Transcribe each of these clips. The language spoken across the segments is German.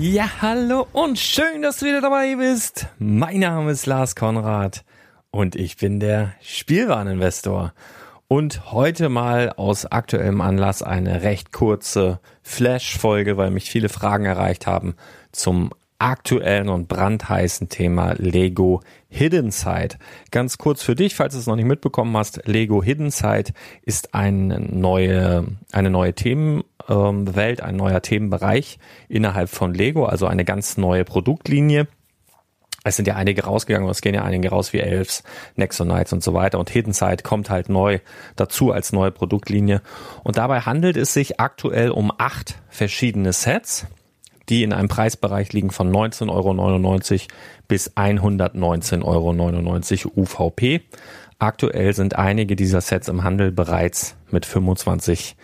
Ja, hallo und schön, dass du wieder dabei bist. Mein Name ist Lars Konrad und ich bin der Spielwareninvestor. Und heute mal aus aktuellem Anlass eine recht kurze Flash-Folge, weil mich viele Fragen erreicht haben zum aktuellen und brandheißen Thema Lego Hidden Side. Ganz kurz für dich, falls du es noch nicht mitbekommen hast, Lego Hidden Side ist eine neue, eine neue Themenwelt, ein neuer Themenbereich innerhalb von Lego, also eine ganz neue Produktlinie. Es sind ja einige rausgegangen, es gehen ja einige raus wie Elves, Nexonites und so weiter. Und Hidden Side kommt halt neu dazu als neue Produktlinie. Und dabei handelt es sich aktuell um acht verschiedene Sets die in einem Preisbereich liegen von 19,99 Euro bis 119,99 Euro UVP. Aktuell sind einige dieser Sets im Handel bereits mit 25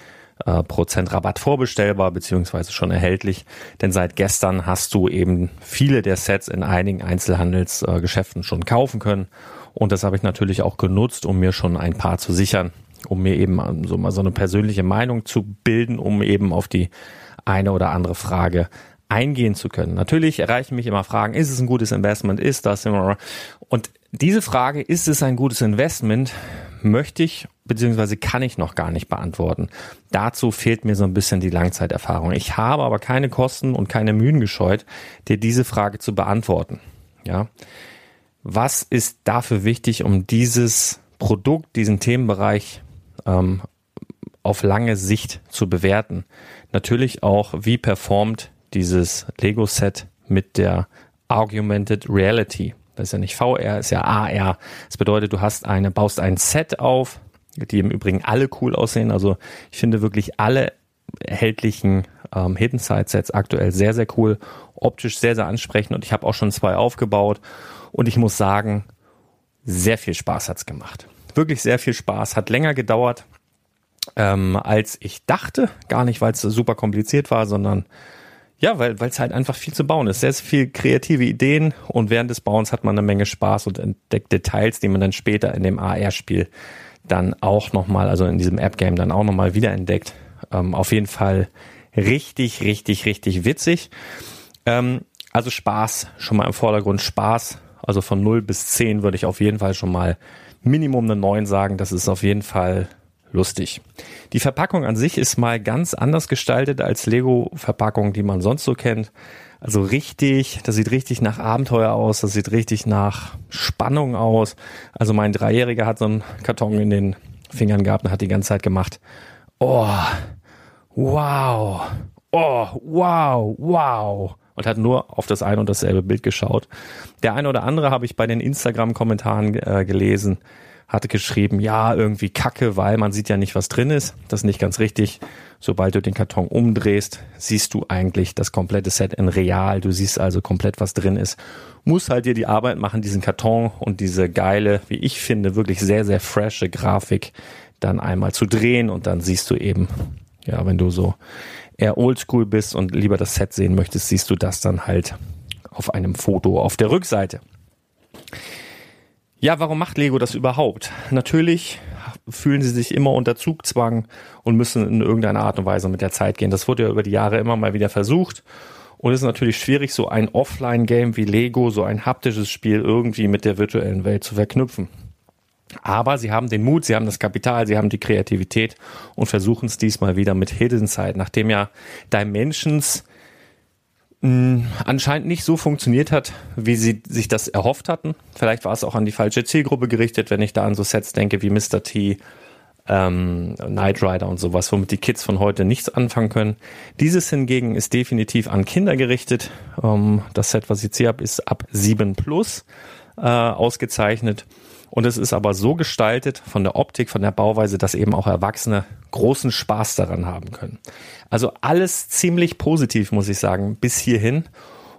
äh, Prozent Rabatt vorbestellbar beziehungsweise schon erhältlich. Denn seit gestern hast du eben viele der Sets in einigen Einzelhandelsgeschäften schon kaufen können. Und das habe ich natürlich auch genutzt, um mir schon ein paar zu sichern, um mir eben so mal so eine persönliche Meinung zu bilden, um eben auf die eine oder andere Frage eingehen zu können. Natürlich erreichen mich immer Fragen, ist es ein gutes Investment, ist das immer und diese Frage, ist es ein gutes Investment, möchte ich bzw. kann ich noch gar nicht beantworten. Dazu fehlt mir so ein bisschen die Langzeiterfahrung. Ich habe aber keine Kosten und keine Mühen gescheut, dir diese Frage zu beantworten. Ja. Was ist dafür wichtig, um dieses Produkt, diesen Themenbereich ähm, auf lange Sicht zu bewerten. Natürlich auch, wie performt dieses Lego-Set mit der Augmented Reality. Das ist ja nicht VR, ist ja AR. Das bedeutet, du hast eine, baust ein Set auf, die im Übrigen alle cool aussehen. Also ich finde wirklich alle erhältlichen ähm, Hidden Side Sets aktuell sehr, sehr cool, optisch sehr, sehr ansprechend und ich habe auch schon zwei aufgebaut und ich muss sagen, sehr viel Spaß hat's gemacht. Wirklich sehr viel Spaß, hat länger gedauert, ähm, als ich dachte. Gar nicht, weil es super kompliziert war, sondern ja, weil es halt einfach viel zu bauen ist. Sehr, sehr viel kreative Ideen und während des Bauens hat man eine Menge Spaß und entdeckt Details, die man dann später in dem AR-Spiel dann auch nochmal, also in diesem App-Game dann auch nochmal wiederentdeckt. Ähm, auf jeden Fall richtig, richtig, richtig witzig. Ähm, also Spaß, schon mal im Vordergrund Spaß. Also von 0 bis 10 würde ich auf jeden Fall schon mal Minimum eine 9 sagen. Das ist auf jeden Fall lustig. Die Verpackung an sich ist mal ganz anders gestaltet als Lego-Verpackungen, die man sonst so kennt. Also richtig, das sieht richtig nach Abenteuer aus, das sieht richtig nach Spannung aus. Also mein Dreijähriger hat so einen Karton in den Fingern gehabt und hat die ganze Zeit gemacht. Oh, wow, oh, wow, wow. Und hat nur auf das ein und dasselbe Bild geschaut. Der eine oder andere habe ich bei den Instagram-Kommentaren äh, gelesen, hatte geschrieben, ja, irgendwie Kacke, weil man sieht ja nicht, was drin ist. Das ist nicht ganz richtig. Sobald du den Karton umdrehst, siehst du eigentlich das komplette Set in real. Du siehst also komplett, was drin ist. Muss halt dir die Arbeit machen, diesen Karton und diese geile, wie ich finde, wirklich sehr, sehr frische Grafik dann einmal zu drehen und dann siehst du eben, ja, wenn du so eher oldschool bist und lieber das Set sehen möchtest, siehst du das dann halt auf einem Foto auf der Rückseite. Ja, warum macht Lego das überhaupt? Natürlich fühlen sie sich immer unter Zugzwang und müssen in irgendeiner Art und Weise mit der Zeit gehen. Das wurde ja über die Jahre immer mal wieder versucht. Und es ist natürlich schwierig, so ein Offline-Game wie Lego, so ein haptisches Spiel irgendwie mit der virtuellen Welt zu verknüpfen. Aber sie haben den Mut, sie haben das Kapital, sie haben die Kreativität und versuchen es diesmal wieder mit Hidden Side, nachdem ja Dimensions mh, anscheinend nicht so funktioniert hat, wie sie sich das erhofft hatten. Vielleicht war es auch an die falsche Zielgruppe gerichtet, wenn ich da an so Sets denke wie Mr. T, ähm, Knight Rider und sowas, womit die Kids von heute nichts anfangen können. Dieses hingegen ist definitiv an Kinder gerichtet. Ähm, das Set, was ich jetzt hier habe, ist ab 7 plus äh, ausgezeichnet. Und es ist aber so gestaltet von der Optik, von der Bauweise, dass eben auch Erwachsene großen Spaß daran haben können. Also alles ziemlich positiv, muss ich sagen, bis hierhin.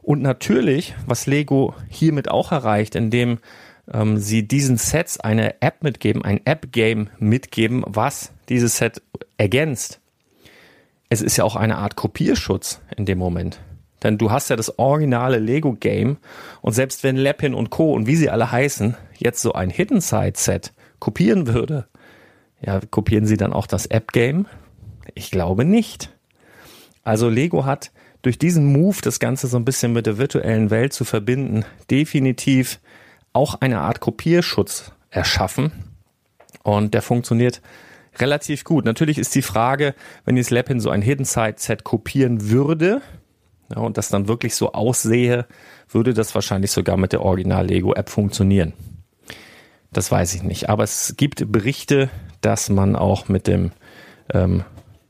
Und natürlich, was Lego hiermit auch erreicht, indem ähm, sie diesen Sets eine App mitgeben, ein App-Game mitgeben, was dieses Set ergänzt. Es ist ja auch eine Art Kopierschutz in dem Moment. Denn du hast ja das originale Lego-Game und selbst wenn Lepin und Co. und wie sie alle heißen, jetzt so ein Hidden Side Set kopieren würde, ja, kopieren sie dann auch das App-Game? Ich glaube nicht. Also Lego hat durch diesen Move, das Ganze so ein bisschen mit der virtuellen Welt zu verbinden, definitiv auch eine Art Kopierschutz erschaffen. Und der funktioniert relativ gut. Natürlich ist die Frage, wenn jetzt Lepin so ein Hidden Side Set kopieren würde, ja, und das dann wirklich so aussehe, würde das wahrscheinlich sogar mit der Original Lego App funktionieren. Das weiß ich nicht. Aber es gibt Berichte, dass man auch mit dem, ähm,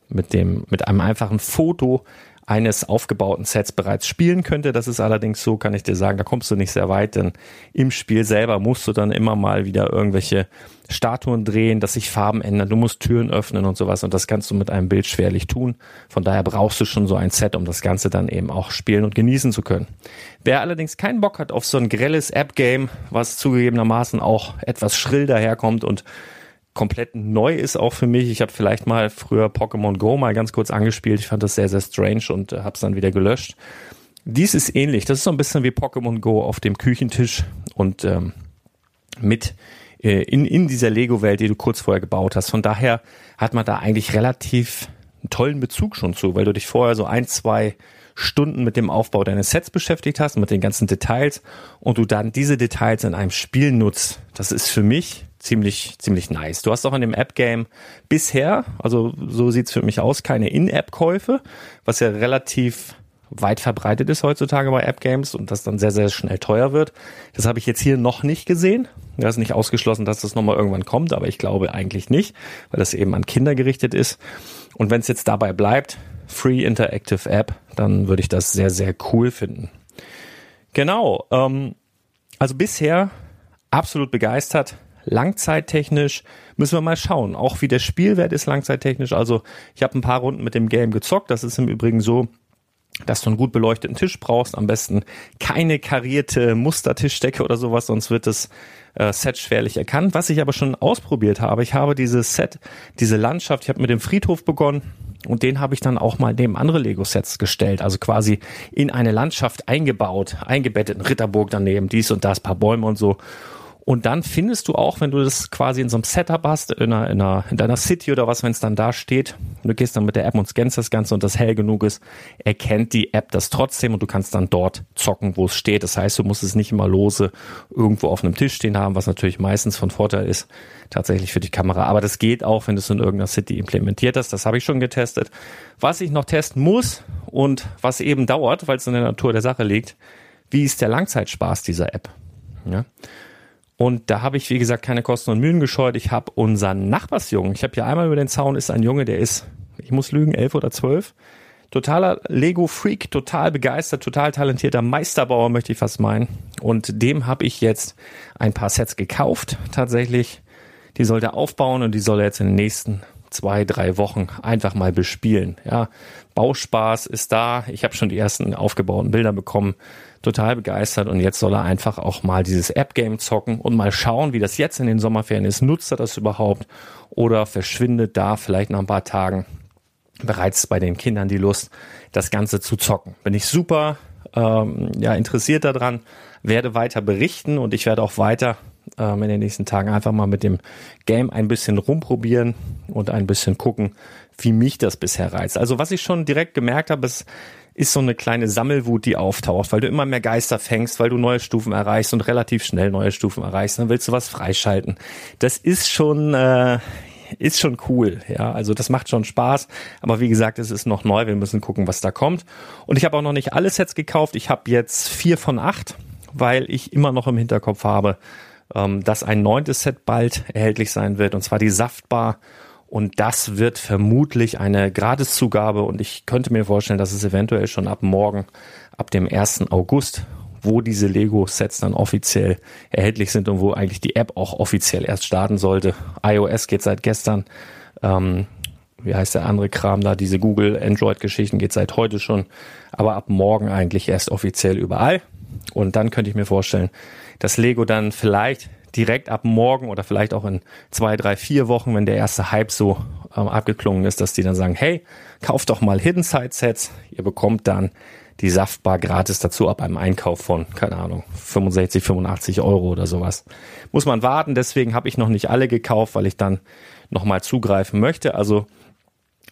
mit dem, mit einem einfachen Foto eines aufgebauten Sets bereits spielen könnte. Das ist allerdings so, kann ich dir sagen, da kommst du nicht sehr weit, denn im Spiel selber musst du dann immer mal wieder irgendwelche Statuen drehen, dass sich Farben ändern, du musst Türen öffnen und sowas und das kannst du mit einem Bild schwerlich tun. Von daher brauchst du schon so ein Set, um das Ganze dann eben auch spielen und genießen zu können. Wer allerdings keinen Bock hat auf so ein grelles App-Game, was zugegebenermaßen auch etwas schrill daherkommt und komplett neu ist auch für mich. Ich habe vielleicht mal früher Pokémon Go mal ganz kurz angespielt. Ich fand das sehr, sehr strange und äh, habe es dann wieder gelöscht. Dies ist ähnlich. Das ist so ein bisschen wie Pokémon Go auf dem Küchentisch und ähm, mit äh, in, in dieser Lego-Welt, die du kurz vorher gebaut hast. Von daher hat man da eigentlich relativ einen tollen Bezug schon zu, weil du dich vorher so ein, zwei Stunden mit dem Aufbau deines Sets beschäftigt hast, mit den ganzen Details und du dann diese Details in einem Spiel nutzt. Das ist für mich ziemlich, ziemlich nice. Du hast auch in dem App-Game bisher, also so sieht's für mich aus, keine In-App-Käufe, was ja relativ weit verbreitet ist heutzutage bei App-Games und das dann sehr, sehr schnell teuer wird. Das habe ich jetzt hier noch nicht gesehen. Das ist nicht ausgeschlossen, dass das nochmal irgendwann kommt, aber ich glaube eigentlich nicht, weil das eben an Kinder gerichtet ist. Und wenn es jetzt dabei bleibt, Free Interactive App, dann würde ich das sehr, sehr cool finden. Genau. Ähm, also bisher absolut begeistert. Langzeittechnisch müssen wir mal schauen. Auch wie der Spielwert ist langzeittechnisch. Also ich habe ein paar Runden mit dem Game gezockt. Das ist im Übrigen so, dass du einen gut beleuchteten Tisch brauchst. Am besten keine karierte Mustertischdecke oder sowas, sonst wird das äh, Set schwerlich erkannt. Was ich aber schon ausprobiert habe, ich habe dieses Set, diese Landschaft, ich habe mit dem Friedhof begonnen und den habe ich dann auch mal neben andere Lego-Sets gestellt, also quasi in eine Landschaft eingebaut, eingebettet, ein Ritterburg daneben, dies und das, paar Bäume und so. Und dann findest du auch, wenn du das quasi in so einem Setup hast, in, einer, in, einer, in deiner City oder was, wenn es dann da steht, du gehst dann mit der App und scannst das Ganze und das hell genug ist, erkennt die App das trotzdem und du kannst dann dort zocken, wo es steht. Das heißt, du musst es nicht immer lose irgendwo auf einem Tisch stehen haben, was natürlich meistens von Vorteil ist, tatsächlich für die Kamera. Aber das geht auch, wenn du es in irgendeiner City implementiert hast. Das habe ich schon getestet. Was ich noch testen muss und was eben dauert, weil es in der Natur der Sache liegt, wie ist der Langzeitspaß dieser App? Ja. Und da habe ich, wie gesagt, keine Kosten und Mühen gescheut. Ich habe unseren Nachbarsjungen, ich habe hier einmal über den Zaun, ist ein Junge, der ist, ich muss lügen, elf oder zwölf. Totaler Lego-Freak, total begeistert, total talentierter Meisterbauer, möchte ich fast meinen. Und dem habe ich jetzt ein paar Sets gekauft, tatsächlich. Die soll er aufbauen und die soll er jetzt in den nächsten zwei, drei Wochen einfach mal bespielen. Ja, Bauspaß ist da. Ich habe schon die ersten aufgebauten Bilder bekommen total begeistert und jetzt soll er einfach auch mal dieses App-Game zocken und mal schauen, wie das jetzt in den Sommerferien ist. Nutzt er das überhaupt oder verschwindet da vielleicht nach ein paar Tagen bereits bei den Kindern die Lust, das Ganze zu zocken? Bin ich super ähm, ja, interessiert daran, werde weiter berichten und ich werde auch weiter ähm, in den nächsten Tagen einfach mal mit dem Game ein bisschen rumprobieren und ein bisschen gucken, wie mich das bisher reizt. Also was ich schon direkt gemerkt habe, ist, ist so eine kleine Sammelwut, die auftaucht, weil du immer mehr Geister fängst, weil du neue Stufen erreichst und relativ schnell neue Stufen erreichst, dann willst du was freischalten. Das ist schon, äh, ist schon cool, ja. Also das macht schon Spaß. Aber wie gesagt, es ist noch neu. Wir müssen gucken, was da kommt. Und ich habe auch noch nicht alle Sets gekauft. Ich habe jetzt vier von acht, weil ich immer noch im Hinterkopf habe, ähm, dass ein neuntes Set bald erhältlich sein wird. Und zwar die Saftbar und das wird vermutlich eine Gratiszugabe und ich könnte mir vorstellen, dass es eventuell schon ab morgen, ab dem 1. August, wo diese Lego-Sets dann offiziell erhältlich sind und wo eigentlich die App auch offiziell erst starten sollte. iOS geht seit gestern. Ähm, wie heißt der andere Kram da? Diese Google Android-Geschichten geht seit heute schon, aber ab morgen eigentlich erst offiziell überall. Und dann könnte ich mir vorstellen, dass Lego dann vielleicht direkt ab morgen oder vielleicht auch in zwei, drei, vier Wochen, wenn der erste Hype so ähm, abgeklungen ist, dass die dann sagen, hey, kauft doch mal Hidden Side Sets. Ihr bekommt dann die Saftbar gratis dazu ab einem Einkauf von, keine Ahnung, 65, 85 Euro oder sowas. Muss man warten, deswegen habe ich noch nicht alle gekauft, weil ich dann nochmal zugreifen möchte. Also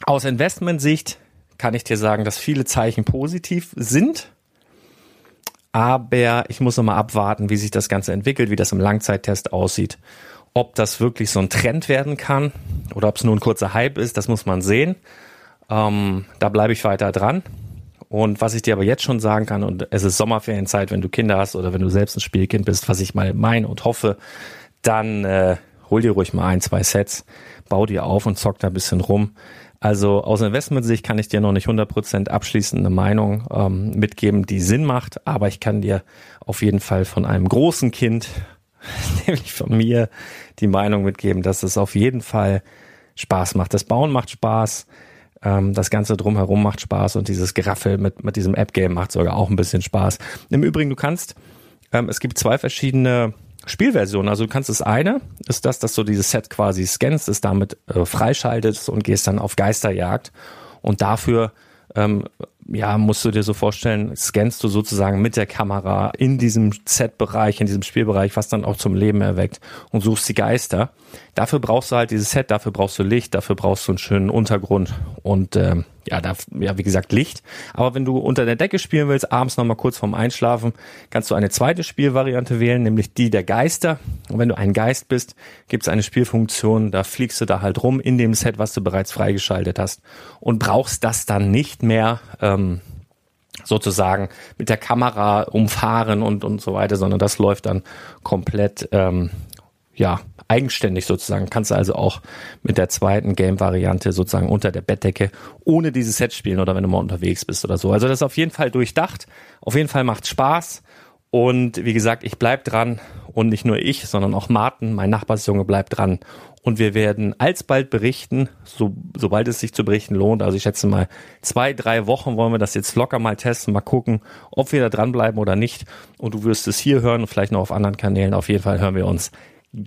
aus Investmentsicht kann ich dir sagen, dass viele Zeichen positiv sind. Aber ich muss nochmal abwarten, wie sich das Ganze entwickelt, wie das im Langzeittest aussieht. Ob das wirklich so ein Trend werden kann oder ob es nur ein kurzer Hype ist, das muss man sehen. Ähm, da bleibe ich weiter dran. Und was ich dir aber jetzt schon sagen kann, und es ist Sommerferienzeit, wenn du Kinder hast oder wenn du selbst ein Spielkind bist, was ich mal meine und hoffe, dann äh, hol dir ruhig mal ein, zwei Sets, bau dir auf und zock da ein bisschen rum. Also aus Investmentsicht kann ich dir noch nicht 100% abschließende Meinung ähm, mitgeben, die Sinn macht, aber ich kann dir auf jeden Fall von einem großen Kind, nämlich von mir, die Meinung mitgeben, dass es auf jeden Fall Spaß macht. Das Bauen macht Spaß, ähm, das Ganze drumherum macht Spaß und dieses Geraffel mit, mit diesem App-Game macht sogar auch ein bisschen Spaß. Im Übrigen, du kannst, ähm, es gibt zwei verschiedene Spielversion. Also du kannst das eine, ist das, dass du dieses Set quasi scannst, es damit äh, freischaltest und gehst dann auf Geisterjagd. Und dafür ähm, ja, musst du dir so vorstellen, scannst du sozusagen mit der Kamera in diesem Set-Bereich, in diesem Spielbereich, was dann auch zum Leben erweckt und suchst die Geister. Dafür brauchst du halt dieses Set, dafür brauchst du Licht, dafür brauchst du einen schönen Untergrund und ähm, ja, da, ja, wie gesagt, Licht. Aber wenn du unter der Decke spielen willst, abends nochmal kurz vorm Einschlafen, kannst du eine zweite Spielvariante wählen, nämlich die der Geister. Und wenn du ein Geist bist, gibt es eine Spielfunktion, da fliegst du da halt rum in dem Set, was du bereits freigeschaltet hast und brauchst das dann nicht mehr ähm, sozusagen mit der Kamera umfahren und, und so weiter, sondern das läuft dann komplett ähm, ja, eigenständig sozusagen. Kannst du also auch mit der zweiten Game-Variante sozusagen unter der Bettdecke ohne dieses Set spielen oder wenn du mal unterwegs bist oder so. Also das ist auf jeden Fall durchdacht. Auf jeden Fall macht Spaß. Und wie gesagt, ich bleib dran und nicht nur ich, sondern auch Martin, mein Nachbarsjunge, bleibt dran. Und wir werden alsbald berichten, so, sobald es sich zu berichten lohnt. Also ich schätze mal, zwei, drei Wochen wollen wir das jetzt locker mal testen, mal gucken, ob wir da dranbleiben oder nicht. Und du wirst es hier hören und vielleicht noch auf anderen Kanälen. Auf jeden Fall hören wir uns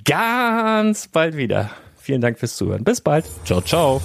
ganz bald wieder. Vielen Dank fürs Zuhören. Bis bald. Ciao, ciao.